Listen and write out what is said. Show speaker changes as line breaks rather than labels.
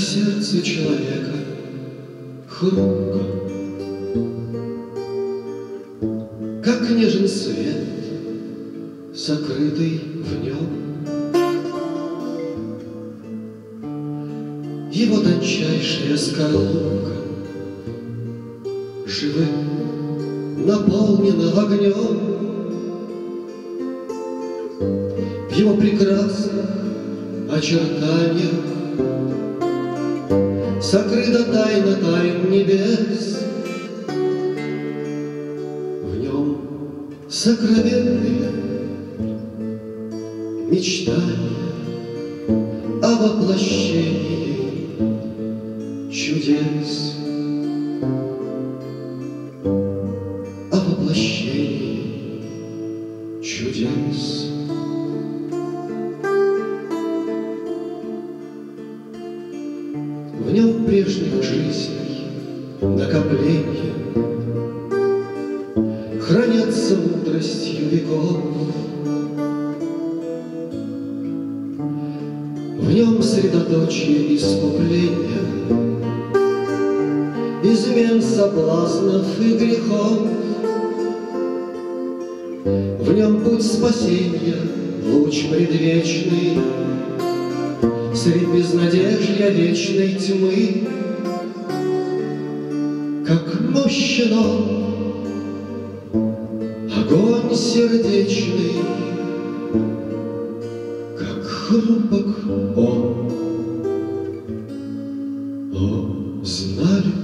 сердце человека хрупко, Как нежен свет, сокрытый в нем. Его тончайшая скорлупка Живым наполнена огнем. В его прекрасных очертаниях Сокрыта тайна тайн небес. В нем сокровенные мечтания О воплощении чудес. О воплощении чудес. В нем прежних жизней накопления Хранятся мудростью веков. В нем средоточие искупления, Измен соблазнов и грехов. В нем путь спасения, луч предвечный, Средь безнадежья вечной тьмы, Как мощен он, огонь сердечный, Как хрупок он. О, знали